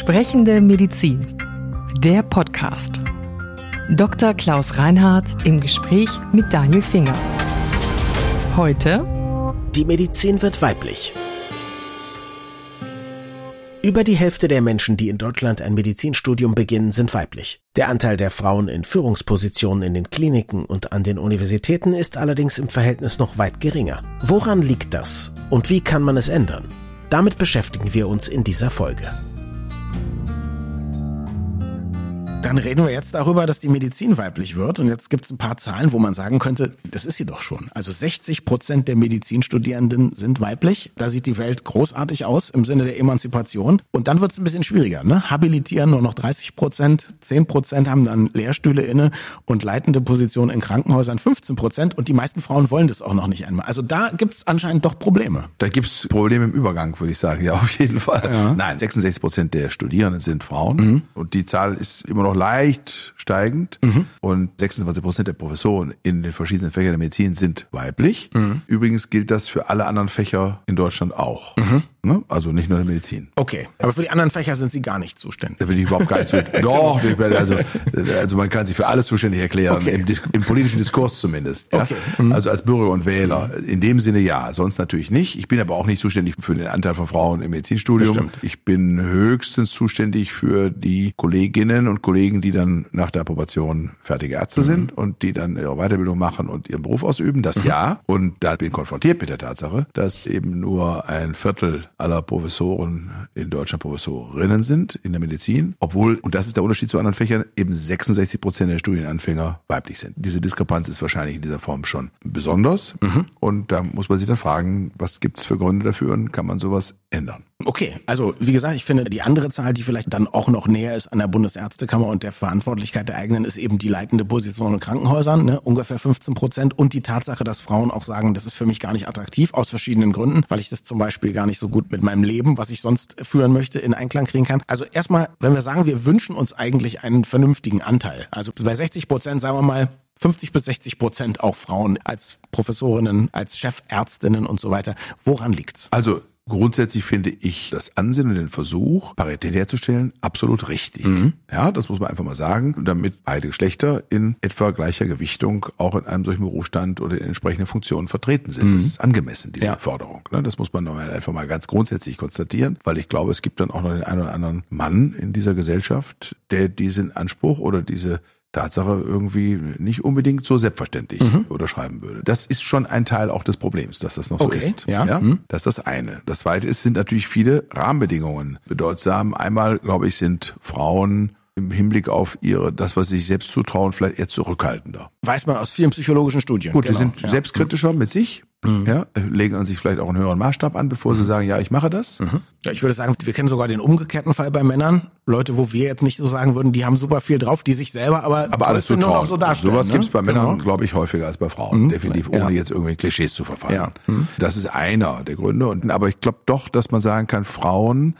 Sprechende Medizin. Der Podcast. Dr. Klaus Reinhardt im Gespräch mit Daniel Finger. Heute. Die Medizin wird weiblich. Über die Hälfte der Menschen, die in Deutschland ein Medizinstudium beginnen, sind weiblich. Der Anteil der Frauen in Führungspositionen in den Kliniken und an den Universitäten ist allerdings im Verhältnis noch weit geringer. Woran liegt das und wie kann man es ändern? Damit beschäftigen wir uns in dieser Folge. Dann reden wir jetzt darüber, dass die Medizin weiblich wird. Und jetzt gibt es ein paar Zahlen, wo man sagen könnte, das ist sie doch schon. Also 60 Prozent der Medizinstudierenden sind weiblich. Da sieht die Welt großartig aus im Sinne der Emanzipation. Und dann wird es ein bisschen schwieriger. Ne? Habilitieren nur noch 30 Prozent, 10 Prozent haben dann Lehrstühle inne und leitende Positionen in Krankenhäusern 15 Prozent. Und die meisten Frauen wollen das auch noch nicht einmal. Also da gibt es anscheinend doch Probleme. Da gibt es Probleme im Übergang, würde ich sagen. Ja, auf jeden Fall. Ja. Nein, 66 Prozent der Studierenden sind Frauen. Mhm. Und die Zahl ist immer noch noch leicht steigend mhm. und 26 Prozent der Professoren in den verschiedenen Fächern der Medizin sind weiblich. Mhm. Übrigens gilt das für alle anderen Fächer in Deutschland auch. Mhm. Ne? Also nicht nur in der Medizin. Okay, aber für die anderen Fächer sind Sie gar nicht zuständig. Da bin ich überhaupt gar nicht zuständig. Doch, also, also man kann sich für alles zuständig erklären, okay. im, im, politischen Diskurs zumindest. Ja? Okay. Mhm. Also als Bürger und Wähler. In dem Sinne ja, sonst natürlich nicht. Ich bin aber auch nicht zuständig für den Anteil von Frauen im Medizinstudium. Ich bin höchstens zuständig für die Kolleginnen und Kollegen, die dann nach der Approbation fertige Ärzte mhm. sind und die dann ihre Weiterbildung machen und ihren Beruf ausüben. Das mhm. ja. Und da bin ich konfrontiert mit der Tatsache, dass eben nur ein Viertel aller Professoren in Deutschland Professorinnen sind in der Medizin, obwohl, und das ist der Unterschied zu anderen Fächern, eben 66 Prozent der Studienanfänger weiblich sind. Diese Diskrepanz ist wahrscheinlich in dieser Form schon besonders. Mhm. Und da muss man sich dann fragen, was gibt es für Gründe dafür und kann man sowas ändern? Okay, also wie gesagt, ich finde die andere Zahl, die vielleicht dann auch noch näher ist an der Bundesärztekammer und der Verantwortlichkeit der eigenen, ist eben die leitende Position in Krankenhäusern, ne? ungefähr 15 Prozent und die Tatsache, dass Frauen auch sagen, das ist für mich gar nicht attraktiv, aus verschiedenen Gründen, weil ich das zum Beispiel gar nicht so gut mit meinem Leben, was ich sonst führen möchte, in Einklang kriegen kann. Also erstmal, wenn wir sagen, wir wünschen uns eigentlich einen vernünftigen Anteil, also bei 60 Prozent, sagen wir mal, 50 bis 60 Prozent auch Frauen als Professorinnen, als Chefärztinnen und so weiter. Woran liegt's? Also Grundsätzlich finde ich das Ansinnen und den Versuch, Parität herzustellen, absolut richtig. Mhm. Ja, das muss man einfach mal sagen, damit beide Geschlechter in etwa gleicher Gewichtung auch in einem solchen Berufsstand oder in entsprechenden Funktionen vertreten sind. Mhm. Das ist angemessen, diese ja. Forderung. Ne? Das muss man einfach mal ganz grundsätzlich konstatieren, weil ich glaube, es gibt dann auch noch den einen oder anderen Mann in dieser Gesellschaft, der diesen Anspruch oder diese Tatsache irgendwie nicht unbedingt so selbstverständlich mhm. unterschreiben würde. Das ist schon ein Teil auch des Problems, dass das noch okay, so ist. Ja. ja? Mhm. Das ist das eine. Das zweite ist, sind natürlich viele Rahmenbedingungen bedeutsam. Einmal, glaube ich, sind Frauen im Hinblick auf ihre, das, was sie sich selbst zutrauen, vielleicht eher zurückhaltender. Weiß man aus vielen psychologischen Studien. Gut, genau. die sind ja. selbstkritischer mit sich, Mhm. Ja, legen an sich vielleicht auch einen höheren Maßstab an, bevor sie mhm. sagen, ja, ich mache das. Mhm. Ja, ich würde sagen, wir kennen sogar den umgekehrten Fall bei Männern. Leute, wo wir jetzt nicht so sagen würden, die haben super viel drauf, die sich selber aber, aber alles so trauen. So darstellen. Sowas ne? gibt es bei Männern, genau. glaube ich, häufiger als bei Frauen. Mhm, Definitiv, ohne ja. jetzt irgendwie Klischees zu verfallen. Ja. Mhm. Das ist einer der Gründe. Und, aber ich glaube doch, dass man sagen kann, Frauen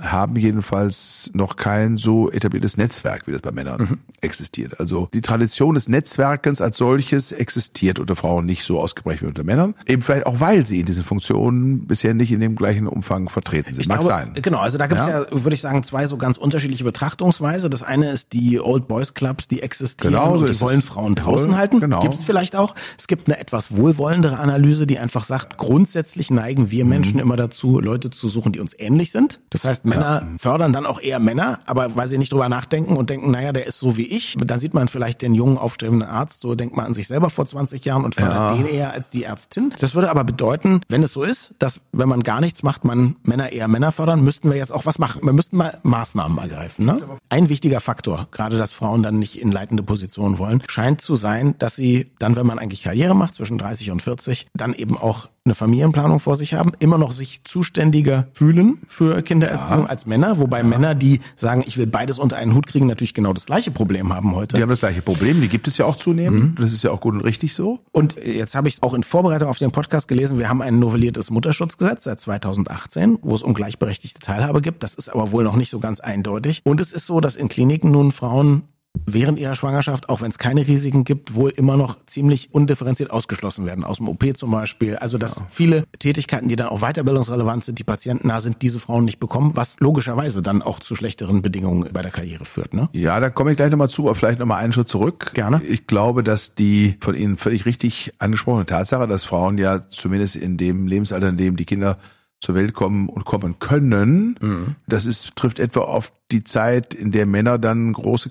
haben jedenfalls noch kein so etabliertes Netzwerk, wie das bei Männern mhm. existiert. Also die Tradition des Netzwerkens als solches existiert unter Frauen nicht so ausgeprägt wie unter Männern. Eben vielleicht auch, weil sie in diesen Funktionen bisher nicht in dem gleichen Umfang vertreten sind. Ich Mag glaube, sein. Genau, also da gibt es ja? ja? würde ich sagen, zwei so ganz unterschiedliche Betrachtungsweise. Das eine ist die Old Boys Clubs, die existieren genau, so und die wollen Frauen draußen halten. Genau. Gibt es vielleicht auch. Es gibt eine etwas wohlwollendere Analyse, die einfach sagt, grundsätzlich neigen wir Menschen mhm. immer dazu, Leute zu suchen, die uns ähnlich sind. Das heißt, Männer ja. fördern dann auch eher Männer, aber weil sie nicht drüber nachdenken und denken, naja, der ist so wie ich, dann sieht man vielleicht den jungen, aufstrebenden Arzt, so denkt man an sich selber vor 20 Jahren und fördert ja. den eher als die Ärztin. Das würde aber bedeuten, wenn es so ist, dass wenn man gar nichts macht, man Männer eher Männer fördern, müssten wir jetzt auch was machen. Wir müssten mal Maßnahmen ergreifen. Ne? Ein wichtiger Faktor, gerade dass Frauen dann nicht in leitende Positionen wollen, scheint zu sein, dass sie dann, wenn man eigentlich Karriere macht, zwischen 30 und 40, dann eben auch eine Familienplanung vor sich haben, immer noch sich zuständiger fühlen für Kindererziehung ja. Als Männer, wobei ja. Männer, die sagen, ich will beides unter einen Hut kriegen, natürlich genau das gleiche Problem haben heute. Die haben das gleiche Problem, die gibt es ja auch zunehmend. Mhm. Das ist ja auch gut und richtig so. Und jetzt habe ich auch in Vorbereitung auf den Podcast gelesen, wir haben ein novelliertes Mutterschutzgesetz seit 2018, wo es um gleichberechtigte Teilhabe gibt. Das ist aber wohl noch nicht so ganz eindeutig. Und es ist so, dass in Kliniken nun Frauen während ihrer Schwangerschaft, auch wenn es keine Risiken gibt, wohl immer noch ziemlich undifferenziert ausgeschlossen werden. Aus dem OP zum Beispiel. Also dass ja. viele Tätigkeiten, die dann auch weiterbildungsrelevant sind, die patientennah sind, diese Frauen nicht bekommen, was logischerweise dann auch zu schlechteren Bedingungen bei der Karriere führt. Ne? Ja, da komme ich gleich nochmal zu, aber vielleicht nochmal einen Schritt zurück. Gerne. Ich glaube, dass die von Ihnen völlig richtig angesprochene Tatsache, dass Frauen ja zumindest in dem Lebensalter, in dem die Kinder zur Welt kommen und kommen können. Mhm. Das ist, trifft etwa auf die Zeit, in der Männer dann große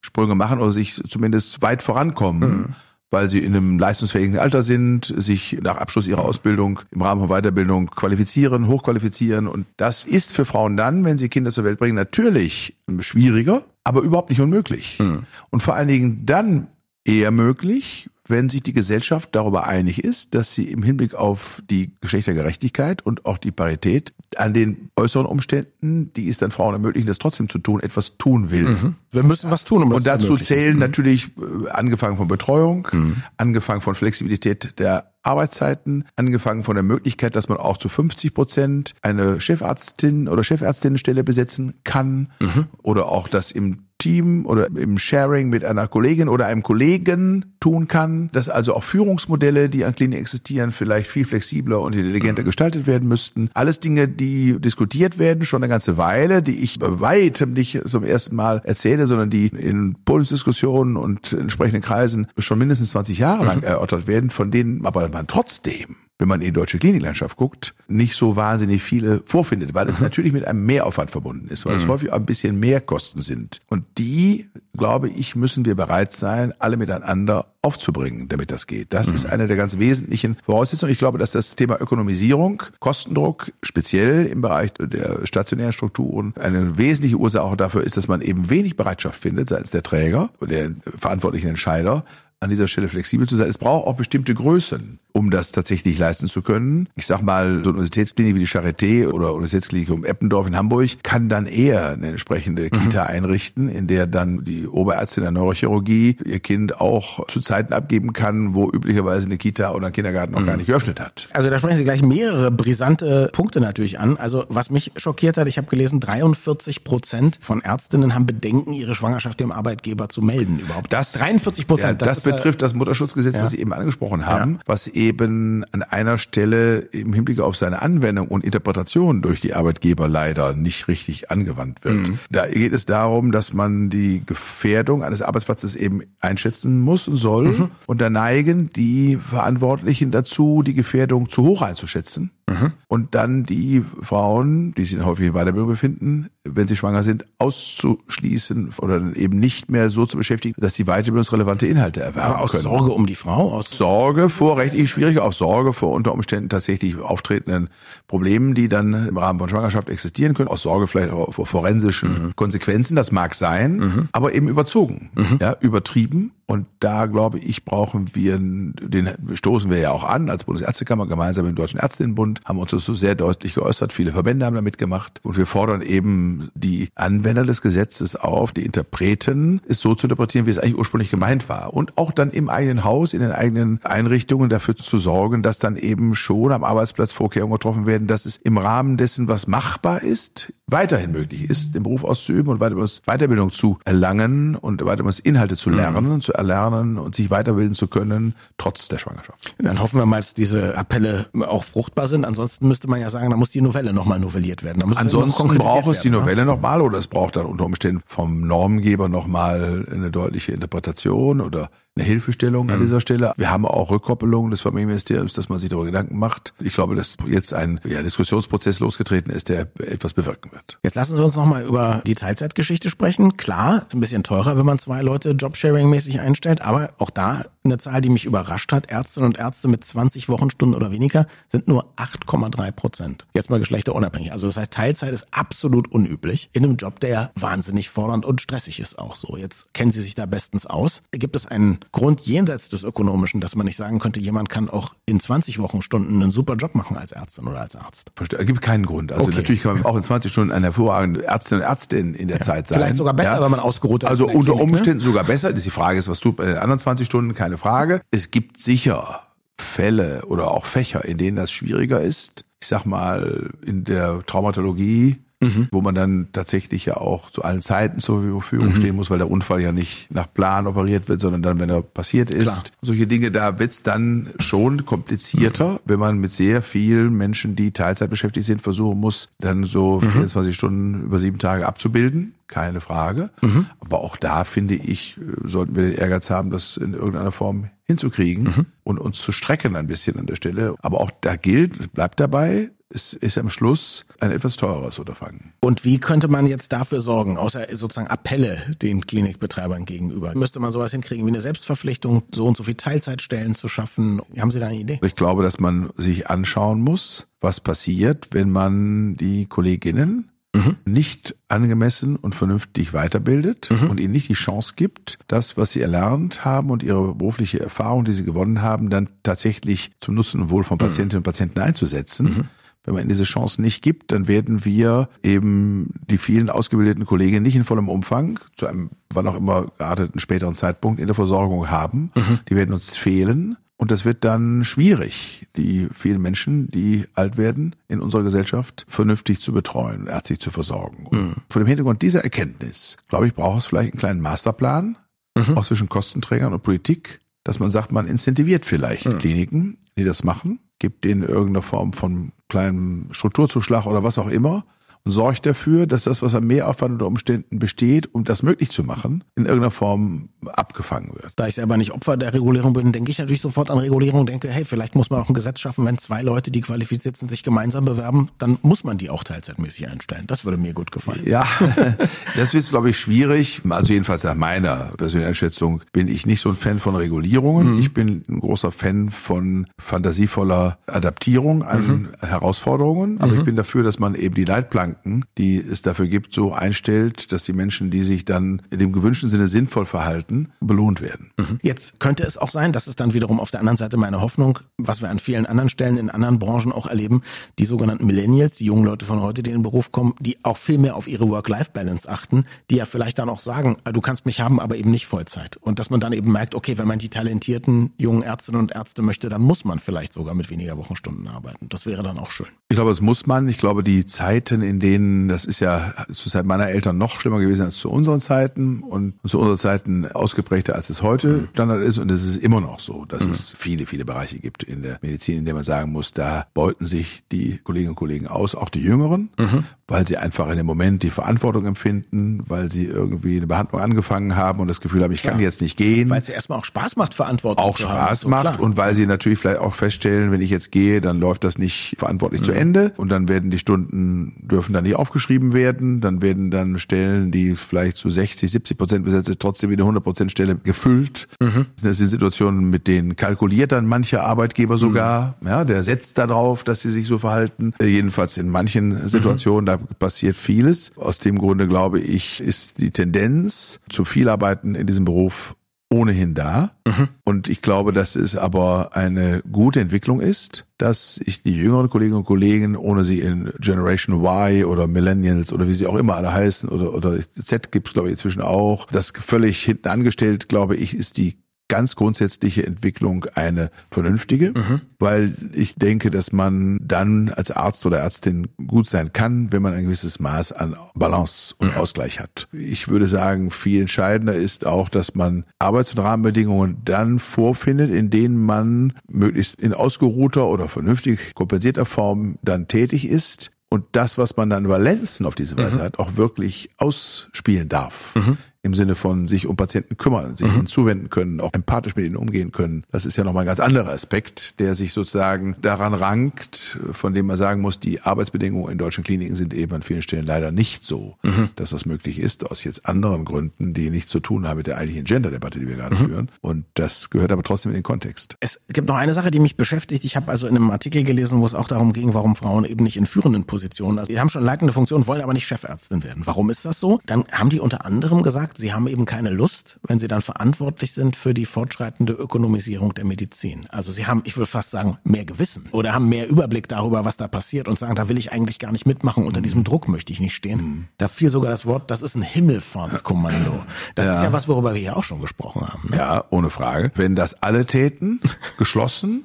Karrieresprünge machen oder sich zumindest weit vorankommen. Mhm. weil sie in einem leistungsfähigen Alter sind, sich nach Abschluss ihrer Ausbildung im Rahmen von Weiterbildung qualifizieren, hochqualifizieren. Und das ist für Frauen dann, wenn sie Kinder zur Welt bringen, natürlich schwieriger, aber überhaupt nicht unmöglich. Mhm. Und vor allen Dingen dann eher möglich, wenn sich die Gesellschaft darüber einig ist, dass sie im Hinblick auf die Geschlechtergerechtigkeit und auch die Parität an den äußeren Umständen, die es dann Frauen ermöglichen, das trotzdem zu tun, etwas tun will. Mhm. Wir müssen was tun, um Und dazu zählen mhm. natürlich äh, angefangen von Betreuung, mhm. angefangen von Flexibilität der Arbeitszeiten, angefangen von der Möglichkeit, dass man auch zu 50 Prozent eine Chefarztin oder Chefärztinnenstelle besetzen kann mhm. oder auch das im Team oder im Sharing mit einer Kollegin oder einem Kollegen tun kann, dass also auch Führungsmodelle, die an Kliniken existieren, vielleicht viel flexibler und intelligenter mhm. gestaltet werden müssten. Alles Dinge, die diskutiert werden schon eine ganze Weile, die ich bei weitem nicht zum ersten Mal erzähle, sondern die in Podiumsdiskussionen und entsprechenden Kreisen schon mindestens 20 Jahre lang mhm. erörtert werden, von denen aber man trotzdem wenn man in die deutsche Kliniklandschaft guckt, nicht so wahnsinnig viele vorfindet, weil es mhm. natürlich mit einem Mehraufwand verbunden ist, weil mhm. es häufig auch ein bisschen mehr Kosten sind. Und die, glaube ich, müssen wir bereit sein, alle miteinander aufzubringen, damit das geht. Das mhm. ist eine der ganz wesentlichen Voraussetzungen. Ich glaube, dass das Thema Ökonomisierung, Kostendruck, speziell im Bereich der stationären Strukturen, eine wesentliche Ursache dafür ist, dass man eben wenig Bereitschaft findet seitens der Träger, der verantwortlichen Entscheider, an dieser Stelle flexibel zu sein. Es braucht auch bestimmte Größen um das tatsächlich leisten zu können. Ich sag mal, so eine Universitätsklinik wie die Charité oder Universitätsklinik um Eppendorf in Hamburg kann dann eher eine entsprechende mhm. Kita einrichten, in der dann die Oberärztin der Neurochirurgie ihr Kind auch zu Zeiten abgeben kann, wo üblicherweise eine Kita oder ein Kindergarten noch mhm. gar nicht geöffnet hat. Also da sprechen Sie gleich mehrere brisante Punkte natürlich an. Also was mich schockiert hat, ich habe gelesen, 43 Prozent von Ärztinnen haben Bedenken, ihre Schwangerschaft dem Arbeitgeber zu melden überhaupt. Das 43 Prozent. Ja, das, das betrifft das Mutterschutzgesetz, ja. was Sie eben angesprochen haben, ja. was eben an einer Stelle im Hinblick auf seine Anwendung und Interpretation durch die Arbeitgeber leider nicht richtig angewandt wird. Mhm. Da geht es darum, dass man die Gefährdung eines Arbeitsplatzes eben einschätzen muss und soll. Mhm. Und da neigen die Verantwortlichen dazu, die Gefährdung zu hoch einzuschätzen Mhm. Und dann die Frauen, die sich in häufigen Weiterbildung befinden, wenn sie schwanger sind, auszuschließen oder eben nicht mehr so zu beschäftigen, dass sie weiterbildungsrelevante Inhalte erwerben Aber aus können. Sorge um die Frau? Aus Sorge vor rechtlich schwierig, aus Sorge vor unter Umständen tatsächlich auftretenden Problemen, die dann im Rahmen von Schwangerschaft existieren können, aus Sorge vielleicht auch vor forensischen mhm. Konsequenzen, das mag sein, mhm. aber eben überzogen, mhm. ja, übertrieben und da glaube ich, brauchen wir, den stoßen wir ja auch an als Bundesärztekammer gemeinsam mit dem Deutschen Ärztinnenbund, haben uns das so sehr deutlich geäußert. Viele Verbände haben da mitgemacht. Und wir fordern eben die Anwender des Gesetzes auf, die Interpreten, es so zu interpretieren, wie es eigentlich ursprünglich gemeint war. Und auch dann im eigenen Haus, in den eigenen Einrichtungen dafür zu sorgen, dass dann eben schon am Arbeitsplatz Vorkehrungen getroffen werden, dass es im Rahmen dessen, was machbar ist, weiterhin möglich ist, den Beruf auszuüben und Weiterbildung zu erlangen und Inhalte zu lernen, mhm. zu erlernen und sich weiterbilden zu können, trotz der Schwangerschaft. Dann hoffen wir mal, dass diese Appelle auch fruchtbar sind. Ansonsten müsste man ja sagen, da muss die Novelle nochmal novelliert werden. Ansonsten braucht es die ne? Novelle nochmal oder es braucht dann unter Umständen vom Normgeber nochmal eine deutliche Interpretation oder eine Hilfestellung mhm. an dieser Stelle. Wir haben auch Rückkoppelung des Familienministeriums, dass man sich darüber Gedanken macht. Ich glaube, dass jetzt ein ja, Diskussionsprozess losgetreten ist, der etwas bewirken wird. Jetzt lassen Sie uns nochmal über die Teilzeitgeschichte sprechen. Klar, ist ein bisschen teurer, wenn man zwei Leute Jobsharing-mäßig einstellt, aber auch da eine Zahl, die mich überrascht hat. Ärztinnen und Ärzte mit 20 Wochenstunden oder weniger sind nur 8,3 Prozent. Jetzt mal geschlechterunabhängig. Also das heißt, Teilzeit ist absolut unüblich in einem Job, der wahnsinnig fordernd und stressig ist auch so. Jetzt kennen Sie sich da bestens aus. Gibt es einen Grund jenseits des Ökonomischen, dass man nicht sagen könnte, jemand kann auch in 20 Wochenstunden einen super Job machen als Ärztin oder als Arzt? Verstehe. Es gibt keinen Grund. Also okay. natürlich kann man auch in 20 Stunden eine hervorragende Ärztin und Ärztin in der ja. Zeit sein. Vielleicht sogar besser, ja. wenn man ausgeruht ist. Also unter Klinik, ne? Umständen ne? sogar besser. Die Frage ist, was tut bei den anderen 20 Stunden? Keine Frage. Es gibt sicher Fälle oder auch Fächer, in denen das schwieriger ist. Ich sag mal, in der Traumatologie mhm. wo man dann tatsächlich ja auch zu allen Zeiten zur Verfügung mhm. stehen muss, weil der Unfall ja nicht nach Plan operiert wird, sondern dann, wenn er passiert ist. Klar. Solche Dinge, da wird's dann schon komplizierter, mhm. wenn man mit sehr vielen Menschen, die Teilzeit beschäftigt sind, versuchen muss, dann so 24 mhm. Stunden über sieben Tage abzubilden keine Frage. Mhm. Aber auch da finde ich, sollten wir den Ehrgeiz haben, das in irgendeiner Form hinzukriegen mhm. und uns zu strecken ein bisschen an der Stelle. Aber auch da gilt, bleibt dabei, es ist am Schluss ein etwas teureres Unterfangen. Und wie könnte man jetzt dafür sorgen, außer sozusagen Appelle den Klinikbetreibern gegenüber? Müsste man sowas hinkriegen wie eine Selbstverpflichtung, so und so viel Teilzeitstellen zu schaffen? Haben Sie da eine Idee? Ich glaube, dass man sich anschauen muss, was passiert, wenn man die Kolleginnen mhm. nicht angemessen und vernünftig weiterbildet mhm. und ihnen nicht die Chance gibt, das, was sie erlernt haben und ihre berufliche Erfahrung, die sie gewonnen haben, dann tatsächlich zum Nutzen und Wohl von mhm. Patientinnen und Patienten einzusetzen. Wenn man ihnen diese Chance nicht gibt, dann werden wir eben die vielen ausgebildeten Kollegen nicht in vollem Umfang, zu einem wann auch immer gearteten späteren Zeitpunkt in der Versorgung haben. Mhm. Die werden uns fehlen. Und das wird dann schwierig, die vielen Menschen, die alt werden, in unserer Gesellschaft vernünftig zu betreuen, ärztlich zu versorgen. Mhm. Vor dem Hintergrund dieser Erkenntnis, glaube ich, braucht es vielleicht einen kleinen Masterplan, mhm. auch zwischen Kostenträgern und Politik, dass man sagt, man incentiviert vielleicht mhm. Kliniken, die das machen, gibt denen irgendeine Form von kleinem Strukturzuschlag oder was auch immer und sorgt dafür, dass das, was an Mehraufwand unter Umständen besteht, um das möglich zu machen, in irgendeiner Form abgefangen wird. Da ich selber nicht Opfer der Regulierung bin, denke ich natürlich sofort an Regulierung, denke, hey, vielleicht muss man auch ein Gesetz schaffen, wenn zwei Leute, die qualifiziert sind, sich gemeinsam bewerben, dann muss man die auch teilzeitmäßig einstellen. Das würde mir gut gefallen. Ja, das ist, glaube ich, schwierig. Also jedenfalls nach meiner persönlichen Einschätzung bin ich nicht so ein Fan von Regulierungen. Mhm. Ich bin ein großer Fan von fantasievoller Adaptierung an mhm. Herausforderungen. Aber mhm. ich bin dafür, dass man eben die Leitplanken Leitplanken, die es dafür gibt, so einstellt, dass die Menschen, die sich dann in dem gewünschten Sinne sinnvoll verhalten, belohnt werden. Mhm. Jetzt könnte es auch sein, das ist dann wiederum auf der anderen Seite meine Hoffnung, was wir an vielen anderen Stellen in anderen Branchen auch erleben, die sogenannten Millennials, die jungen Leute von heute, die in den Beruf kommen, die auch viel mehr auf ihre Work-Life-Balance achten, die ja vielleicht dann auch sagen, ah, du kannst mich haben, aber eben nicht Vollzeit. Und dass man dann eben merkt, okay, wenn man die talentierten jungen Ärztinnen und Ärzte möchte, dann muss man vielleicht sogar mit weniger Wochenstunden arbeiten. Das wäre dann auch schön. Ich glaube, es muss man. Ich glaube, die Zeiten, in denen, das ist ja zur Zeit meiner Eltern noch schlimmer gewesen als zu unseren Zeiten und zu unseren Zeiten ausgeprägter, als es heute mhm. Standard ist. Und es ist immer noch so, dass mhm. es viele, viele Bereiche gibt in der Medizin, in der man sagen muss, da beuten sich die Kolleginnen und Kollegen aus, auch die Jüngeren, mhm. weil sie einfach in dem Moment die Verantwortung empfinden, weil sie irgendwie eine Behandlung angefangen haben und das Gefühl haben, ich kann ja. jetzt nicht gehen. Weil es ja erstmal auch Spaß macht, Verantwortung auch zu haben. Auch Spaß macht so und weil sie natürlich vielleicht auch feststellen, wenn ich jetzt gehe, dann läuft das nicht verantwortlich zu mhm. Ende und dann werden die Stunden, dürfen dann nicht aufgeschrieben werden, dann werden dann Stellen, die vielleicht zu 60, 70 Prozent besetzt sind, trotzdem wieder 100 Prozent Stelle gefüllt. Mhm. Das sind Situationen, mit denen kalkuliert dann mancher Arbeitgeber sogar, mhm. ja, der setzt darauf, dass sie sich so verhalten. Äh, jedenfalls in manchen Situationen, mhm. da passiert vieles. Aus dem Grunde glaube ich, ist die Tendenz zu viel Arbeiten in diesem Beruf ohnehin da. Mhm. Und ich glaube, dass es aber eine gute Entwicklung ist, dass ich die jüngeren Kolleginnen und Kollegen, ohne sie in Generation Y oder Millennials oder wie sie auch immer alle heißen oder, oder Z gibt es, glaube ich, inzwischen auch, das völlig hinten angestellt, glaube ich, ist die ganz grundsätzliche Entwicklung eine vernünftige, mhm. weil ich denke, dass man dann als Arzt oder Ärztin gut sein kann, wenn man ein gewisses Maß an Balance und mhm. Ausgleich hat. Ich würde sagen, viel entscheidender ist auch, dass man Arbeits- und Rahmenbedingungen dann vorfindet, in denen man möglichst in ausgeruhter oder vernünftig kompensierter Form dann tätig ist, und das, was man dann Valenzen auf diese Weise mhm. hat, auch wirklich ausspielen darf. Mhm im Sinne von sich um Patienten kümmern, sich mhm. ihnen zuwenden können, auch empathisch mit ihnen umgehen können. Das ist ja nochmal ein ganz anderer Aspekt, der sich sozusagen daran rankt, von dem man sagen muss, die Arbeitsbedingungen in deutschen Kliniken sind eben an vielen Stellen leider nicht so, mhm. dass das möglich ist, aus jetzt anderen Gründen, die nichts zu tun haben mit der eigentlichen Gender-Debatte, die wir gerade mhm. führen. Und das gehört aber trotzdem in den Kontext. Es gibt noch eine Sache, die mich beschäftigt. Ich habe also in einem Artikel gelesen, wo es auch darum ging, warum Frauen eben nicht in führenden Positionen, also die haben schon leitende Funktionen, wollen aber nicht Chefärztin werden. Warum ist das so? Dann haben die unter anderem gesagt, gesagt, sie haben eben keine Lust, wenn sie dann verantwortlich sind für die fortschreitende Ökonomisierung der Medizin. Also sie haben, ich würde fast sagen, mehr Gewissen oder haben mehr Überblick darüber, was da passiert und sagen, da will ich eigentlich gar nicht mitmachen, unter diesem Druck möchte ich nicht stehen. Mhm. Da fiel sogar das Wort, das ist ein Himmelfahrtskommando. Das ja. ist ja was, worüber wir hier auch schon gesprochen haben. Ne? Ja, ohne Frage. Wenn das alle täten, geschlossen,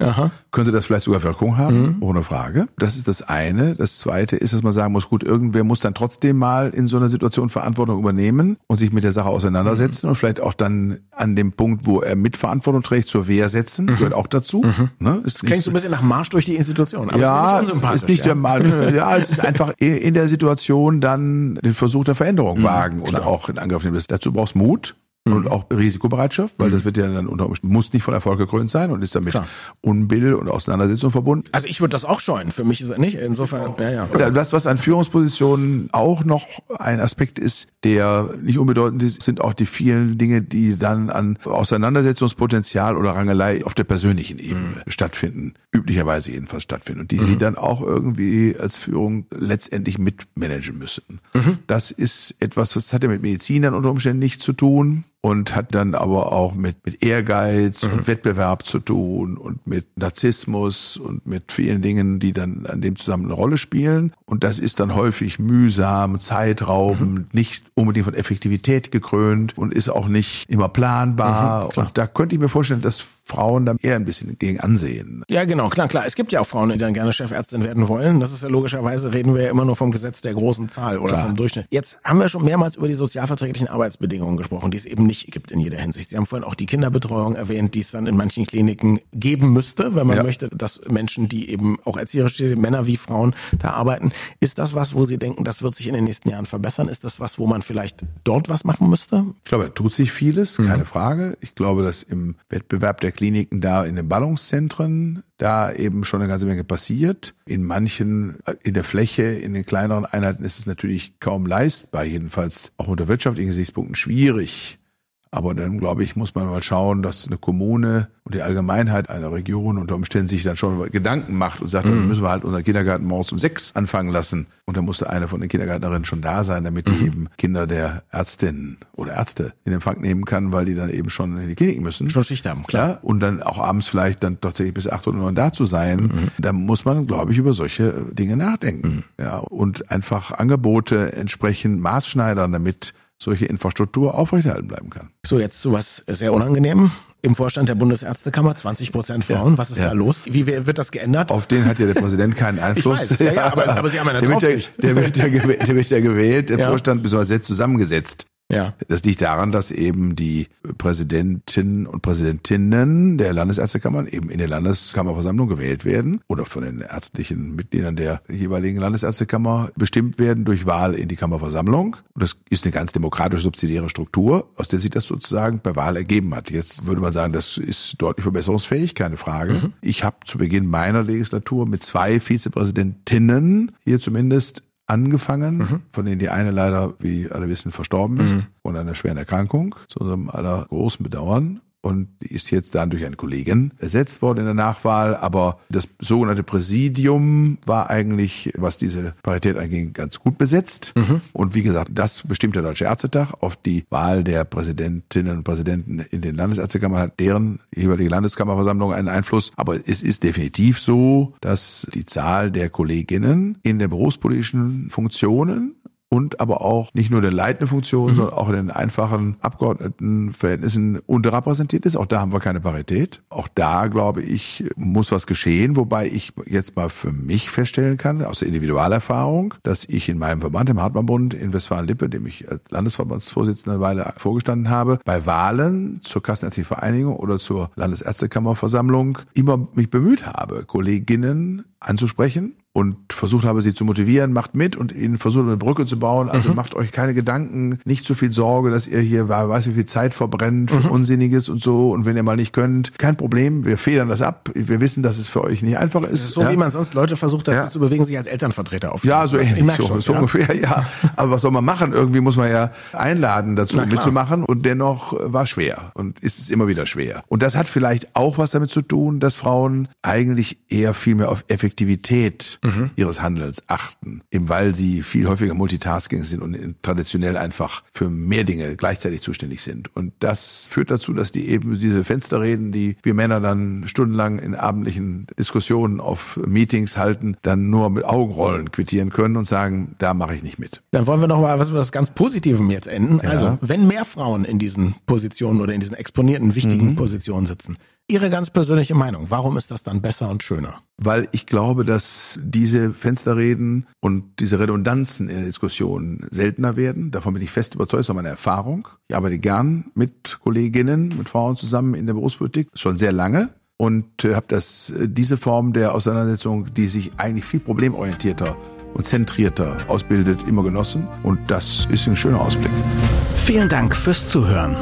könnte das vielleicht sogar Wirkung haben, mhm. ohne Frage. Das ist das eine. Das zweite ist, dass man sagen muss, gut, irgendwer muss dann trotzdem mal in so einer Situation Verantwortung übernehmen und sich mit der Sache auseinandersetzen mhm. und vielleicht auch dann an dem Punkt, wo er Mitverantwortung trägt, zur Wehr setzen, mhm. gehört auch dazu. Mhm. Ne? Ist Klingt so ein bisschen nach Marsch durch die Institution. Aber ja, ist nicht ja. der Mal. Ja, es ist einfach in der Situation dann den Versuch der Veränderung mhm, wagen und auch in Angriff nehmen. Dazu brauchst Mut und mhm. auch Risikobereitschaft, weil mhm. das wird ja dann unter Umständen, muss nicht von Erfolg gekrönt sein und ist damit Klar. Unbill und Auseinandersetzung verbunden. Also ich würde das auch scheuen, für mich ist es nicht, insofern, ja, ja. Das, was an Führungspositionen auch noch ein Aspekt ist, der nicht unbedeutend ist, sind auch die vielen Dinge, die dann an Auseinandersetzungspotenzial oder Rangelei auf der persönlichen Ebene mhm. stattfinden, üblicherweise jedenfalls stattfinden und die mhm. sie dann auch irgendwie als Führung letztendlich mitmanagen müssen. Mhm. Das ist etwas, das hat ja mit Medizinern unter Umständen nichts zu tun und hat dann aber auch mit, mit Ehrgeiz mhm. und Wettbewerb zu tun und mit Narzissmus und mit vielen Dingen, die dann an dem zusammen eine Rolle spielen. Und das ist dann häufig mühsam, zeitraubend, mhm. nicht unbedingt von Effektivität gekrönt und ist auch nicht immer planbar. Mhm, und da könnte ich mir vorstellen, dass Frauen da eher ein bisschen gegen ansehen. Ja, genau, klar, klar. Es gibt ja auch Frauen, die dann gerne Chefärztin werden wollen. Das ist ja logischerweise, reden wir ja immer nur vom Gesetz der großen Zahl oder klar. vom Durchschnitt. Jetzt haben wir schon mehrmals über die sozialverträglichen Arbeitsbedingungen gesprochen, die es eben nicht gibt in jeder Hinsicht. Sie haben vorhin auch die Kinderbetreuung erwähnt, die es dann in manchen Kliniken geben müsste, wenn man ja. möchte, dass Menschen, die eben auch erzieherisch Männer wie Frauen da arbeiten. Ist das was, wo Sie denken, das wird sich in den nächsten Jahren verbessern? Ist das was, wo man vielleicht dort was machen müsste? Ich glaube, da tut sich vieles, keine mhm. Frage. Ich glaube, dass im Wettbewerb der Kliniken da in den Ballungszentren da eben schon eine ganze Menge passiert. In manchen, in der Fläche, in den kleineren Einheiten ist es natürlich kaum leistbar, jedenfalls auch unter wirtschaftlichen Gesichtspunkten schwierig, aber dann, glaube ich, muss man mal schauen, dass eine Kommune und die Allgemeinheit einer Region unter Umständen sich dann schon Gedanken macht und sagt, mhm. dann müssen wir halt unseren Kindergarten morgens um sechs anfangen lassen. Und dann musste eine von den Kindergärtnerinnen schon da sein, damit mhm. die eben Kinder der Ärztinnen oder Ärzte in Empfang nehmen kann, weil die dann eben schon in die Klinik müssen. Schon Schicht haben, klar. Ja, und dann auch abends vielleicht dann tatsächlich bis acht oder neun da zu sein. Mhm. Da muss man, glaube ich, über solche Dinge nachdenken. Mhm. Ja, und einfach Angebote entsprechend maßschneidern, damit solche Infrastruktur aufrechterhalten bleiben kann. So, jetzt zu was sehr unangenehm. Im Vorstand der Bundesärztekammer 20 Prozent Frauen. Ja, was ist ja. da los? Wie wird das geändert? Auf den hat ja der Präsident keinen Einfluss. Ich weiß, ja, ja, aber, aber Sie haben eine der. Wird ja, der, wird ja gewählt, der wird ja gewählt, der Vorstand besonders jetzt zusammengesetzt. Ja. Das liegt daran, dass eben die Präsidentinnen und Präsidentinnen der Landesärztekammern eben in der Landeskammerversammlung gewählt werden oder von den ärztlichen Mitgliedern der jeweiligen Landesärztekammer bestimmt werden durch Wahl in die Kammerversammlung. Und das ist eine ganz demokratische subsidiäre Struktur, aus der sich das sozusagen per Wahl ergeben hat. Jetzt würde man sagen, das ist deutlich verbesserungsfähig, keine Frage. Mhm. Ich habe zu Beginn meiner Legislatur mit zwei Vizepräsidentinnen hier zumindest angefangen, mhm. von denen die eine leider, wie alle wissen, verstorben ist, mhm. von einer schweren Erkrankung, zu unserem aller großen Bedauern und ist jetzt dann durch einen Kollegen ersetzt worden in der Nachwahl. Aber das sogenannte Präsidium war eigentlich, was diese Parität anging, ganz gut besetzt. Mhm. Und wie gesagt, das bestimmt der Deutsche Ärztetag. Auf die Wahl der Präsidentinnen und Präsidenten in den Landesärztekammern hat deren jeweilige Landeskammerversammlung einen Einfluss. Aber es ist definitiv so, dass die Zahl der Kolleginnen in den berufspolitischen Funktionen und aber auch nicht nur der leitenden Funktion, mhm. sondern auch in den einfachen Abgeordnetenverhältnissen unterrepräsentiert ist. Auch da haben wir keine Parität. Auch da, glaube ich, muss was geschehen, wobei ich jetzt mal für mich feststellen kann, aus der Individualerfahrung, dass ich in meinem Verband, im Hartmann-Bund in Westfalen-Lippe, dem ich als Landesverbandsvorsitzender eine Weile vorgestanden habe, bei Wahlen zur Kassenärztlichen Vereinigung oder zur Landesärztekammerversammlung immer mich bemüht habe, Kolleginnen anzusprechen und versucht habe, sie zu motivieren, macht mit und ihnen versucht, eine Brücke zu bauen. Also mhm. macht euch keine Gedanken, nicht zu viel Sorge, dass ihr hier, weiß, wie viel Zeit verbrennt für mhm. Unsinniges und so. Und wenn ihr mal nicht könnt, kein Problem, wir federn das ab. Wir wissen, dass es für euch nicht einfach ist. So ja? wie man sonst Leute versucht dazu ja. zu bewegen, sich als Elternvertreter aufzunehmen. Ja, so ähnlich, so, schon, so ja? ungefähr, ja. Aber was soll man machen? Irgendwie muss man ja einladen, dazu mitzumachen. Und dennoch war schwer und ist es immer wieder schwer. Und das hat vielleicht auch was damit zu tun, dass Frauen eigentlich eher viel mehr auf Effektivität mhm. ihres Handelns achten, eben weil sie viel häufiger Multitasking sind und traditionell einfach für mehr Dinge gleichzeitig zuständig sind. Und das führt dazu, dass die eben diese Fensterreden, die wir Männer dann stundenlang in abendlichen Diskussionen auf Meetings halten, dann nur mit Augenrollen quittieren können und sagen, da mache ich nicht mit. Dann wollen wir noch mal was, was ganz Positivem jetzt enden. Ja. Also, wenn mehr Frauen in diesen Positionen oder in diesen exponierten wichtigen mhm. Positionen sitzen, Ihre ganz persönliche Meinung. Warum ist das dann besser und schöner? Weil ich glaube, dass diese Fensterreden und diese Redundanzen in der Diskussion seltener werden. Davon bin ich fest überzeugt, das ist meine Erfahrung. Ich arbeite gern mit Kolleginnen, mit Frauen zusammen in der Berufspolitik, schon sehr lange und äh, habe das äh, diese Form der Auseinandersetzung, die sich eigentlich viel problemorientierter und zentrierter ausbildet, immer genossen und das ist ein schöner Ausblick. Vielen Dank fürs Zuhören.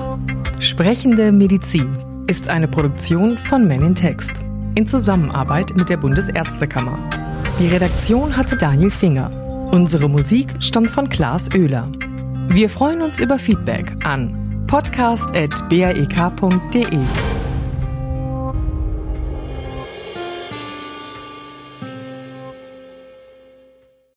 Sprechende Medizin ist eine Produktion von Men in Text in Zusammenarbeit mit der Bundesärztekammer. Die Redaktion hatte Daniel Finger. Unsere Musik stammt von Klaas Oehler. Wir freuen uns über Feedback an podcast.baek.de.